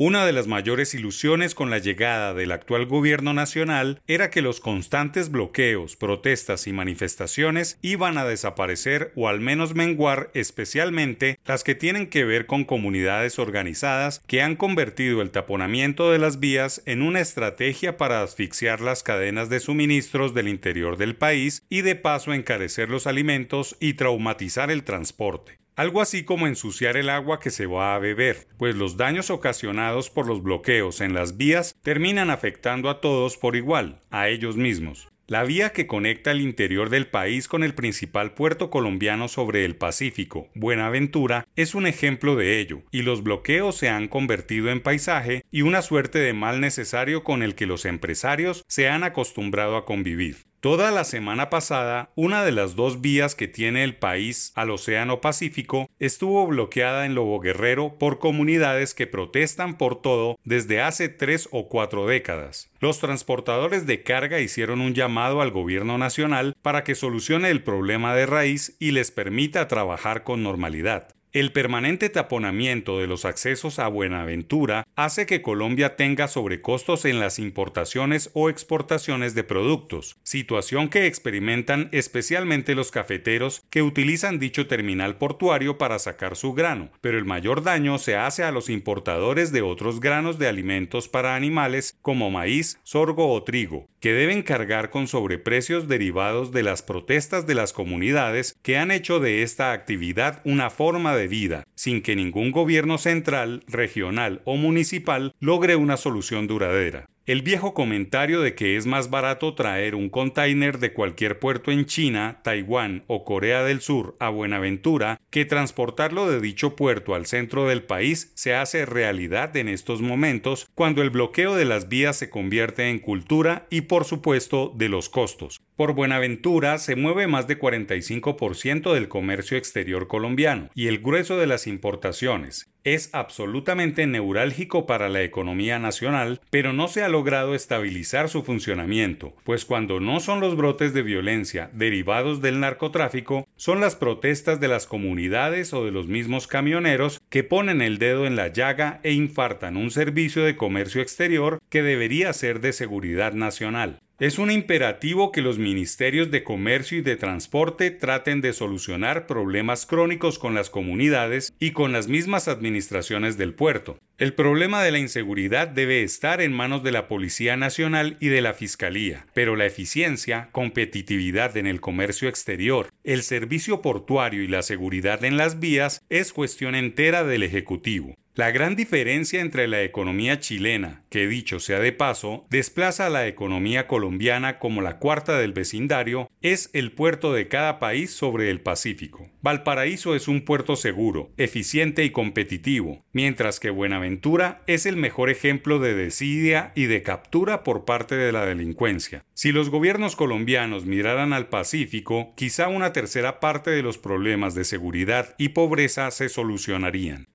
Una de las mayores ilusiones con la llegada del actual gobierno nacional era que los constantes bloqueos, protestas y manifestaciones iban a desaparecer o al menos menguar, especialmente las que tienen que ver con comunidades organizadas que han convertido el taponamiento de las vías en una estrategia para asfixiar las cadenas de suministros del interior del país y de paso encarecer los alimentos y traumatizar el transporte algo así como ensuciar el agua que se va a beber, pues los daños ocasionados por los bloqueos en las vías terminan afectando a todos por igual, a ellos mismos. La vía que conecta el interior del país con el principal puerto colombiano sobre el Pacífico, Buenaventura, es un ejemplo de ello, y los bloqueos se han convertido en paisaje y una suerte de mal necesario con el que los empresarios se han acostumbrado a convivir. Toda la semana pasada, una de las dos vías que tiene el país al Océano Pacífico estuvo bloqueada en Lobo Guerrero por comunidades que protestan por todo desde hace tres o cuatro décadas. Los transportadores de carga hicieron un llamado al gobierno nacional para que solucione el problema de raíz y les permita trabajar con normalidad. El permanente taponamiento de los accesos a Buenaventura hace que Colombia tenga sobrecostos en las importaciones o exportaciones de productos, situación que experimentan especialmente los cafeteros que utilizan dicho terminal portuario para sacar su grano, pero el mayor daño se hace a los importadores de otros granos de alimentos para animales como maíz, sorgo o trigo, que deben cargar con sobreprecios derivados de las protestas de las comunidades que han hecho de esta actividad una forma de vida, sin que ningún gobierno central, regional o municipal logre una solución duradera. El viejo comentario de que es más barato traer un container de cualquier puerto en China, Taiwán o Corea del Sur a Buenaventura que transportarlo de dicho puerto al centro del país se hace realidad en estos momentos cuando el bloqueo de las vías se convierte en cultura y por supuesto de los costos. Por Buenaventura se mueve más de 45% del comercio exterior colombiano y el grueso de las importaciones es absolutamente neurálgico para la economía nacional, pero no se ha logrado estabilizar su funcionamiento, pues cuando no son los brotes de violencia derivados del narcotráfico, son las protestas de las comunidades o de los mismos camioneros que ponen el dedo en la llaga e infartan un servicio de comercio exterior que debería ser de seguridad nacional. Es un imperativo que los ministerios de Comercio y de Transporte traten de solucionar problemas crónicos con las comunidades y con las mismas administraciones del puerto. El problema de la inseguridad debe estar en manos de la Policía Nacional y de la Fiscalía, pero la eficiencia, competitividad en el comercio exterior, el servicio portuario y la seguridad en las vías es cuestión entera del Ejecutivo. La gran diferencia entre la economía chilena, que dicho sea de paso, desplaza a la economía colombiana como la cuarta del vecindario, es el puerto de cada país sobre el Pacífico. Valparaíso es un puerto seguro, eficiente y competitivo, mientras que Buenaventura es el mejor ejemplo de desidia y de captura por parte de la delincuencia. Si los gobiernos colombianos miraran al Pacífico, quizá una tercera parte de los problemas de seguridad y pobreza se solucionarían.